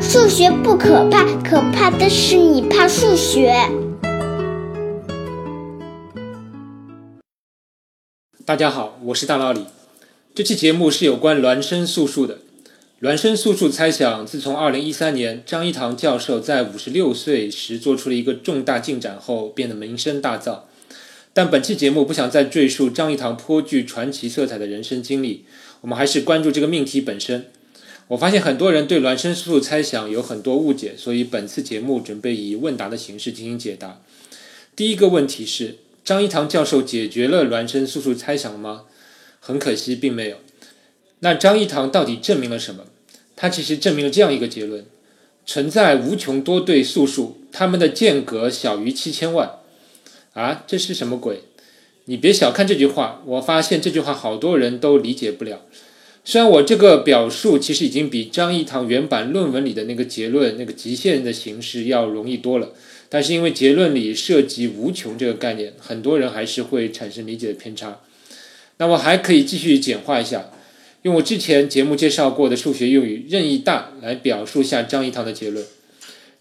数学不可怕，可怕的是你怕数学。大家好，我是大老李。这期节目是有关孪生素数的。孪生素数猜想自从2013年张一堂教授在56岁时做出了一个重大进展后，变得名声大噪。但本期节目不想再赘述张一堂颇具传奇色彩的人生经历，我们还是关注这个命题本身。我发现很多人对孪生素数猜想有很多误解，所以本次节目准备以问答的形式进行解答。第一个问题是：张一堂教授解决了孪生素数猜想吗？很可惜，并没有。那张一堂到底证明了什么？他其实证明了这样一个结论：存在无穷多对素数，它们的间隔小于七千万。啊，这是什么鬼？你别小看这句话，我发现这句话好多人都理解不了。虽然我这个表述其实已经比张一堂原版论文里的那个结论、那个极限的形式要容易多了，但是因为结论里涉及无穷这个概念，很多人还是会产生理解的偏差。那我还可以继续简化一下，用我之前节目介绍过的数学用语“任意大”来表述下张一堂的结论。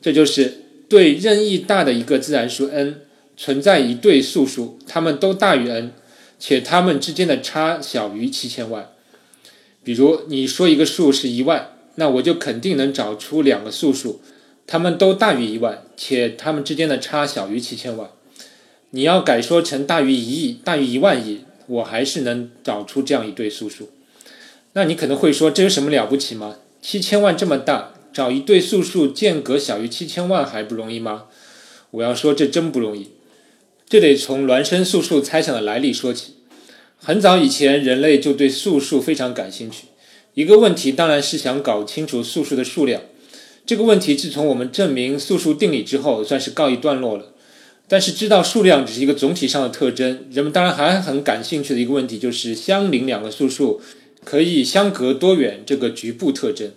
这就是对任意大的一个自然数 n 存在一对素数，它们都大于 n，且它们之间的差小于七千万。比如你说一个数是一万，那我就肯定能找出两个素数，它们都大于一万，且它们之间的差小于七千万。你要改说成大于一亿、大于一万亿，我还是能找出这样一对素数。那你可能会说，这有什么了不起吗？七千万这么大，找一对素数间隔小于七千万还不容易吗？我要说，这真不容易。这得从孪生素数猜想的来历说起。很早以前，人类就对素数非常感兴趣。一个问题当然是想搞清楚素数的数量。这个问题自从我们证明素数定理之后，算是告一段落了。但是知道数量只是一个总体上的特征，人们当然还很感兴趣的一个问题就是相邻两个素数可以相隔多远这个局部特征。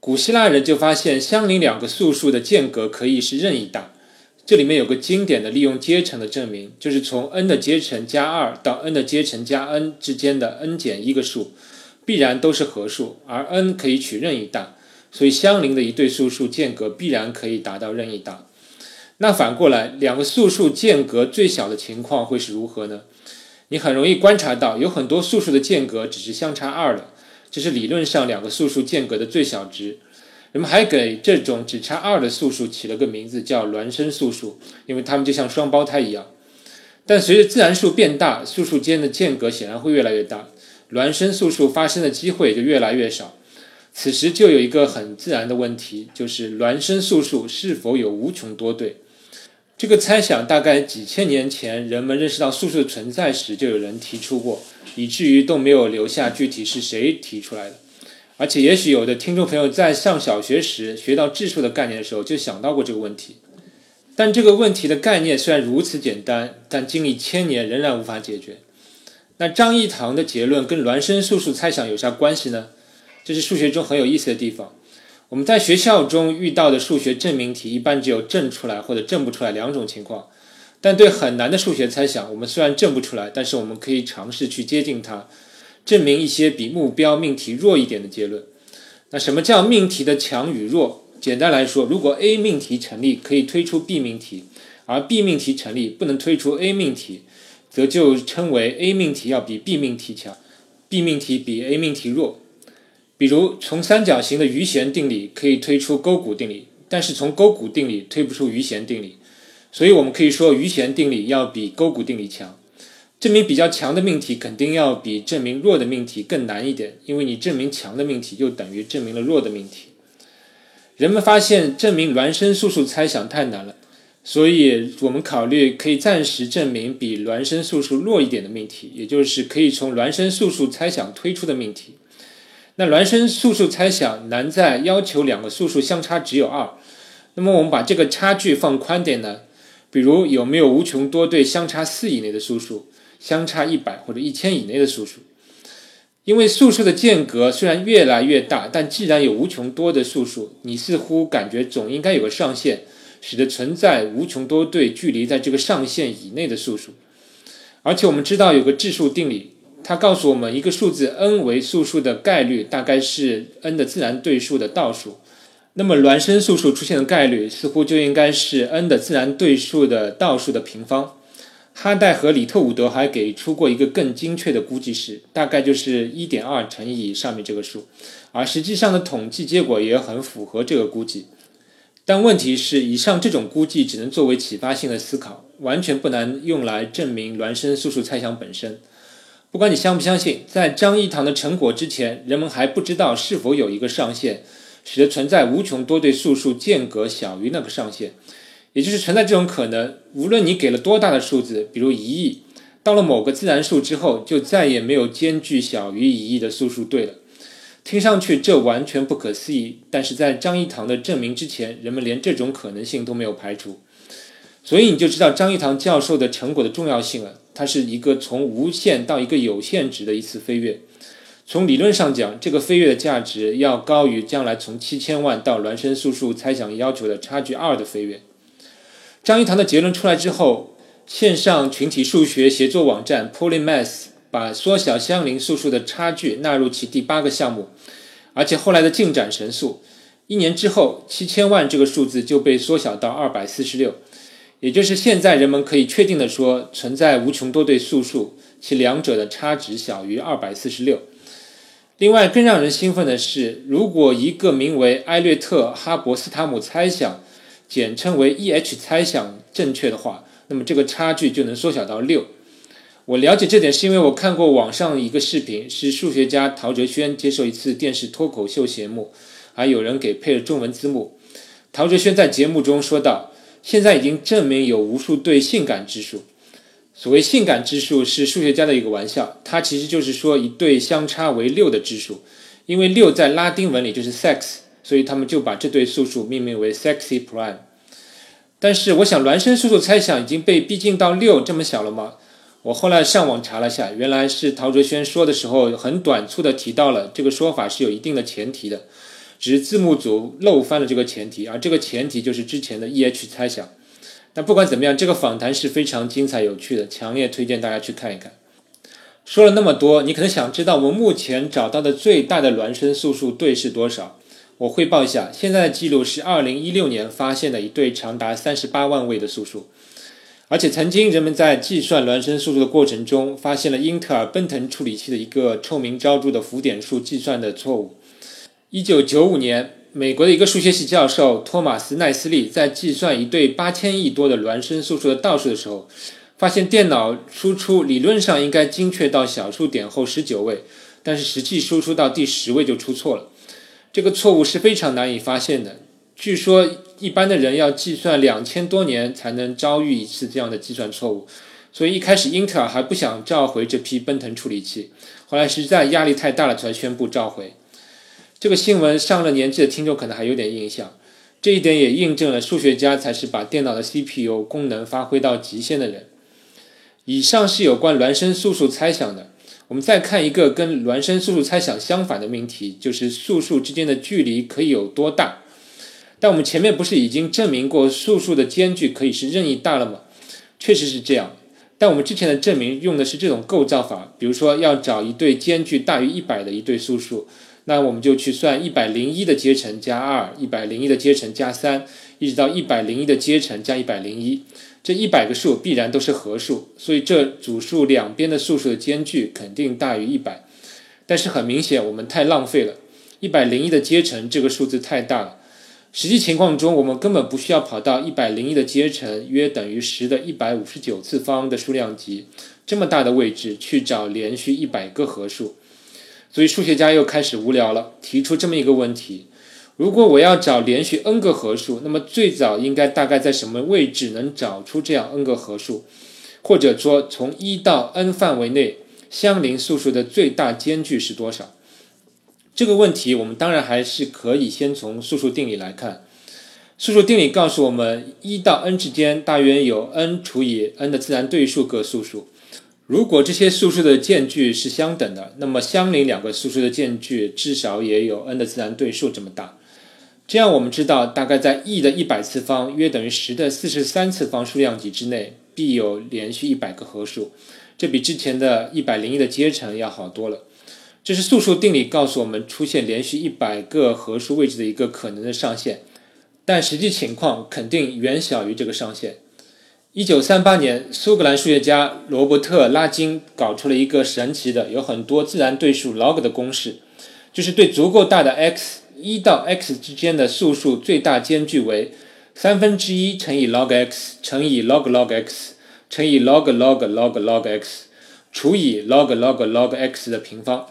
古希腊人就发现，相邻两个素数的间隔可以是任意大。这里面有个经典的利用阶乘的证明，就是从 n 的阶乘加二到 n 的阶乘加 n 之间的 n 减一个数，必然都是合数，而 n 可以取任意大，所以相邻的一对素数间隔必然可以达到任意大。那反过来，两个素数间隔最小的情况会是如何呢？你很容易观察到，有很多素数的间隔只是相差二的，这是理论上两个素数间隔的最小值。人们还给这种只差二的素数起了个名字，叫孪生素数，因为它们就像双胞胎一样。但随着自然数变大，素数间的间隔显然会越来越大，孪生素数发生的机会就越来越少。此时就有一个很自然的问题，就是孪生素数是否有无穷多对？这个猜想大概几千年前人们认识到素数的存在时就有人提出过，以至于都没有留下具体是谁提出来的。而且，也许有的听众朋友在上小学时学到质数的概念的时候，就想到过这个问题。但这个问题的概念虽然如此简单，但经历千年仍然无法解决。那张一堂的结论跟孪生素数猜想有啥关系呢？这是数学中很有意思的地方。我们在学校中遇到的数学证明题，一般只有证出来或者证不出来两种情况。但对很难的数学猜想，我们虽然证不出来，但是我们可以尝试去接近它。证明一些比目标命题弱一点的结论。那什么叫命题的强与弱？简单来说，如果 A 命题成立，可以推出 B 命题；而 B 命题成立，不能推出 A 命题，则就称为 A 命题要比 B 命题强，B 命题比 A 命题弱。比如，从三角形的余弦定理可以推出勾股定理，但是从勾股定理推不出余弦定理，所以我们可以说余弦定理要比勾股定理强。证明比较强的命题肯定要比证明弱的命题更难一点，因为你证明强的命题就等于证明了弱的命题。人们发现证明孪生素数猜想太难了，所以我们考虑可以暂时证明比孪生素数弱一点的命题，也就是可以从孪生素数猜想推出的命题。那孪生素数猜想难在要求两个素数相差只有二，那么我们把这个差距放宽点呢？比如有没有无穷多对相差四以内的素数？相差一百或者一千以内的素数，因为素数的间隔虽然越来越大，但既然有无穷多的素数，你似乎感觉总应该有个上限，使得存在无穷多对距离在这个上限以内的素数。而且我们知道有个质数定理，它告诉我们一个数字 n 为素数的概率大概是 n 的自然对数的倒数。那么孪生素数出现的概率似乎就应该是 n 的自然对数的倒数的平方。哈代和里特伍德还给出过一个更精确的估计式，大概就是1.2乘以上面这个数，而实际上的统计结果也很符合这个估计。但问题是，以上这种估计只能作为启发性的思考，完全不能用来证明孪生素数猜想本身。不管你相不相信，在张一堂的成果之前，人们还不知道是否有一个上限，使得存在无穷多对素数间隔小于那个上限。也就是存在这种可能，无论你给了多大的数字，比如一亿，到了某个自然数之后，就再也没有间距小于一亿的素数对了。听上去这完全不可思议，但是在张一堂的证明之前，人们连这种可能性都没有排除。所以你就知道张一堂教授的成果的重要性了。它是一个从无限到一个有限值的一次飞跃。从理论上讲，这个飞跃的价值要高于将来从七千万到孪生素数猜想要求的差距二的飞跃。张一堂的结论出来之后，线上群体数学协作网站 Polymath 把缩小相邻素数的差距纳入其第八个项目，而且后来的进展神速，一年之后，七千万这个数字就被缩小到二百四十六，也就是现在人们可以确定的说，存在无穷多对素数，其两者的差值小于二百四十六。另外，更让人兴奋的是，如果一个名为埃略特哈伯斯塔姆猜想。简称为 E-H 猜想正确的话，那么这个差距就能缩小到六。我了解这点是因为我看过网上一个视频，是数学家陶哲轩接受一次电视脱口秀节目，还有人给配了中文字幕。陶哲轩在节目中说道：“现在已经证明有无数对性感之数。所谓性感之数是数学家的一个玩笑，它其实就是说一对相差为六的质数，因为六在拉丁文里就是 sex。”所以他们就把这对素数命名为 sexy prime。但是我想孪生素数猜想已经被逼近到六这么小了吗？我后来上网查了下，原来是陶哲轩说的时候很短促的提到了这个说法是有一定的前提的，只是字幕组漏翻了这个前提，而这个前提就是之前的 E-H 猜想。但不管怎么样，这个访谈是非常精彩有趣的，强烈推荐大家去看一看。说了那么多，你可能想知道我们目前找到的最大的孪生素数对是多少？我汇报一下，现在的记录是二零一六年发现的一对长达三十八万位的素数，而且曾经人们在计算孪生素数的过程中，发现了英特尔奔腾处理器的一个臭名昭著的浮点数计算的错误。一九九五年，美国的一个数学系教授托马斯奈斯利在计算一对八千亿多的孪生素数的倒数的时候，发现电脑输出理论上应该精确到小数点后十九位，但是实际输出到第十位就出错了。这个错误是非常难以发现的。据说一般的人要计算两千多年才能遭遇一次这样的计算错误，所以一开始英特尔还不想召回这批奔腾处理器，后来实在压力太大了，才宣布召回。这个新闻上了年纪的听众可能还有点印象，这一点也印证了数学家才是把电脑的 CPU 功能发挥到极限的人。以上是有关孪生素数猜想的。我们再看一个跟孪生素数猜想相反的命题，就是素数之间的距离可以有多大？但我们前面不是已经证明过素数的间距可以是任意大了吗？确实是这样，但我们之前的证明用的是这种构造法，比如说要找一对间距大于一百的一对素数，那我们就去算一百零一的阶乘加二，一百零一的阶乘加三，一直到一百零一的阶乘加一百零一。这一百个数必然都是合数，所以这组数两边的素数的间距肯定大于一百。但是很明显，我们太浪费了，一百零一的阶乘这个数字太大了。实际情况中，我们根本不需要跑到一百零一的阶乘约等于十的一百五十九次方的数量级这么大的位置去找连续一百个合数。所以数学家又开始无聊了，提出这么一个问题。如果我要找连续 n 个合数，那么最早应该大概在什么位置能找出这样 n 个合数？或者说，从一到 n 范围内相邻素数的最大间距是多少？这个问题我们当然还是可以先从素数定理来看。素数定理告诉我们，一到 n 之间大约有 n 除以 n 的自然对数个素数。如果这些素数的间距是相等的，那么相邻两个素数的间距至少也有 n 的自然对数这么大。这样我们知道，大概在 e 的一百次方约等于十的四十三次方数量级之内，必有连续一百个合数。这比之前的一百零一的阶乘要好多了。这是素数定理告诉我们出现连续一百个合数位置的一个可能的上限，但实际情况肯定远小于这个上限。一九三八年，苏格兰数学家罗伯特·拉金搞出了一个神奇的、有很多自然对数 log 的公式，就是对足够大的 x 一到 x 之间的素数最大间距为三分之一乘以 log x 乘以 log log x 乘以 log log log log x 除以 log log log x 的平方。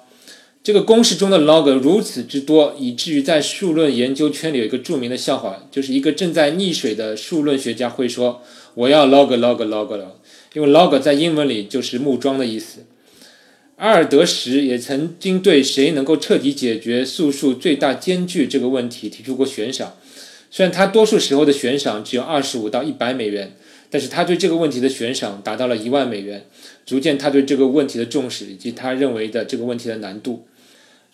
这个公式中的 log 如此之多，以至于在数论研究圈里有一个著名的笑话，就是一个正在溺水的数论学家会说：“我要 log log log 了。”因为 log 在英文里就是木桩的意思。阿尔德什也曾经对谁能够彻底解决素数最大间距这个问题提出过悬赏，虽然他多数时候的悬赏只有二十五到一百美元，但是他对这个问题的悬赏达到了一万美元，足见他对这个问题的重视以及他认为的这个问题的难度。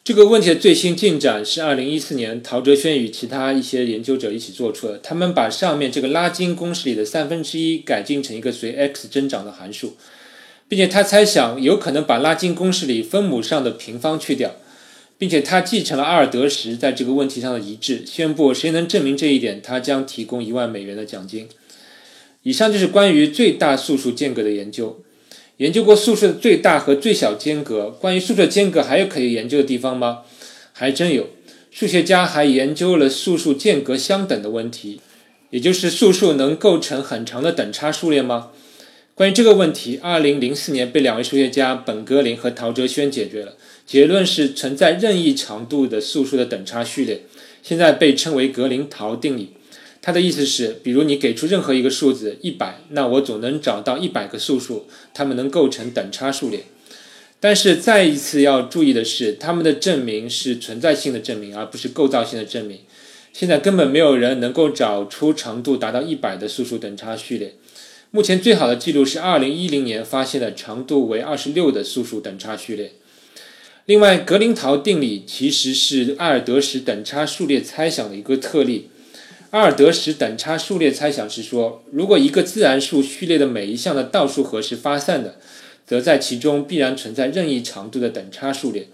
这个问题的最新进展是二零一四年陶哲轩与其他一些研究者一起做出的。他们把上面这个拉金公式里的三分之一改进成一个随 x 增长的函数，并且他猜想有可能把拉金公式里分母上的平方去掉，并且他继承了阿尔德什在这个问题上的一致，宣布谁能证明这一点，他将提供一万美元的奖金。以上就是关于最大素数间隔的研究。研究过素数的最大和最小间隔，关于素数间隔还有可以研究的地方吗？还真有。数学家还研究了素数间隔相等的问题，也就是素数能构成很长的等差数列吗？关于这个问题，二零零四年被两位数学家本格林和陶哲轩解决了，结论是存在任意长度的素数的等差序列，现在被称为格林陶定理。它的意思是，比如你给出任何一个数字一百，那我总能找到一百个素数，它们能构成等差数列。但是再一次要注意的是，他们的证明是存在性的证明，而不是构造性的证明。现在根本没有人能够找出长度达到一百的素数等差序列。目前最好的记录是二零一零年发现的长度为二十六的素数等差序列。另外，格林陶定理其实是阿尔德什等差数列猜想的一个特例。阿尔德什等差数列猜想是说，如果一个自然数序列的每一项的倒数和是发散的，则在其中必然存在任意长度的等差数列。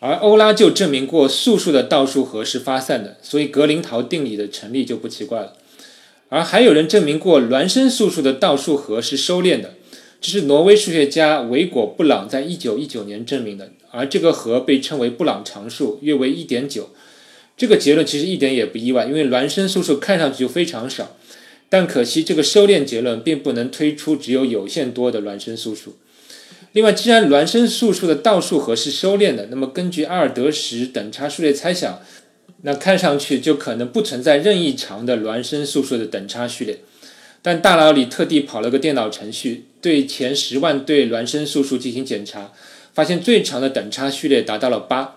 而欧拉就证明过素数的倒数和是发散的，所以格林陶定理的成立就不奇怪了。而还有人证明过孪生素数的倒数和是收敛的，这是挪威数学家维果布朗在一九一九年证明的，而这个和被称为布朗常数，约为一点九。这个结论其实一点也不意外，因为孪生素数看上去就非常少，但可惜这个收敛结论并不能推出只有有限多的孪生素数。另外，既然孪生素数的倒数和是收敛的，那么根据阿尔德什等差数列猜想，那看上去就可能不存在任意长的孪生素数的等差序列。但大脑里特地跑了个电脑程序，对前十万对孪生素数进行检查，发现最长的等差序列达到了八。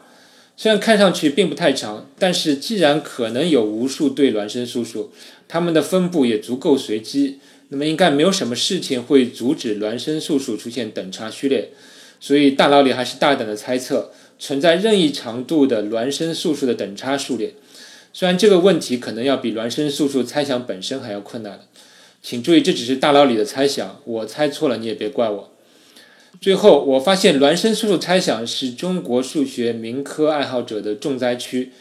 虽然看上去并不太长，但是既然可能有无数对孪生素数，它们的分布也足够随机，那么应该没有什么事情会阻止孪生素数出现等差序列。所以大脑里还是大胆的猜测存在任意长度的孪生素数的等差数列。虽然这个问题可能要比孪生素数猜想本身还要困难请注意这只是大脑里的猜想，我猜错了你也别怪我。最后，我发现孪生素数猜想是中国数学民科爱好者的重灾区。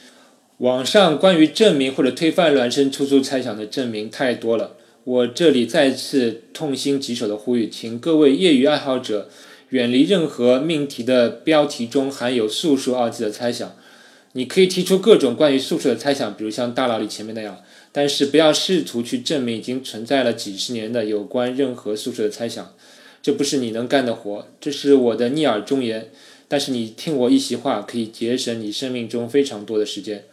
网上关于证明或者推翻孪生素数猜想的证明太多了。我这里再次痛心疾首的呼吁，请各位业余爱好者远离任何命题的标题中含有“素数”二字的猜想。你可以提出各种关于素数的猜想，比如像大脑里前面那样，但是不要试图去证明已经存在了几十年的有关任何素数的猜想。这不是你能干的活，这是我的逆耳忠言。但是你听我一席话，可以节省你生命中非常多的时间。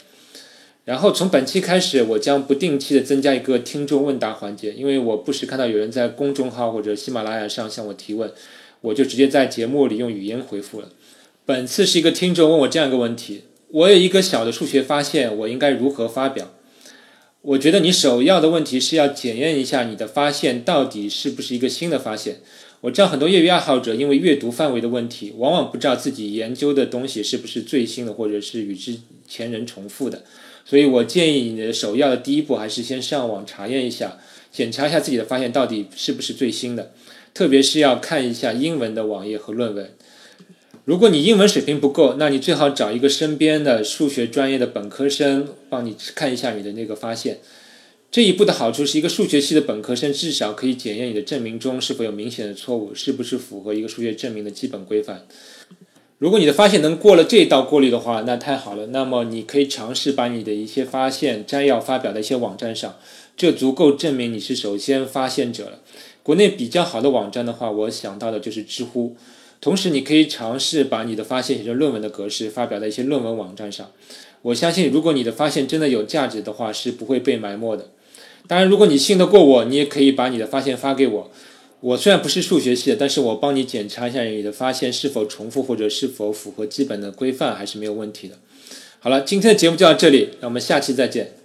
然后从本期开始，我将不定期的增加一个听众问答环节，因为我不时看到有人在公众号或者喜马拉雅上向我提问，我就直接在节目里用语音回复了。本次是一个听众问我这样一个问题：我有一个小的数学发现，我应该如何发表？我觉得你首要的问题是要检验一下你的发现到底是不是一个新的发现。我知道很多业余爱好者因为阅读范围的问题，往往不知道自己研究的东西是不是最新的，或者是与之前人重复的。所以我建议你的首要的第一步还是先上网查验一下，检查一下自己的发现到底是不是最新的，特别是要看一下英文的网页和论文。如果你英文水平不够，那你最好找一个身边的数学专业的本科生帮你看一下你的那个发现。这一步的好处是一个数学系的本科生至少可以检验你的证明中是否有明显的错误，是不是符合一个数学证明的基本规范。如果你的发现能过了这道过滤的话，那太好了。那么你可以尝试把你的一些发现摘要发表在一些网站上，这足够证明你是首先发现者了。国内比较好的网站的话，我想到的就是知乎。同时，你可以尝试把你的发现写成论文的格式，发表在一些论文网站上。我相信，如果你的发现真的有价值的话，是不会被埋没的。当然，如果你信得过我，你也可以把你的发现发给我。我虽然不是数学系的，但是我帮你检查一下你的发现是否重复或者是否符合基本的规范，还是没有问题的。好了，今天的节目就到这里，那我们下期再见。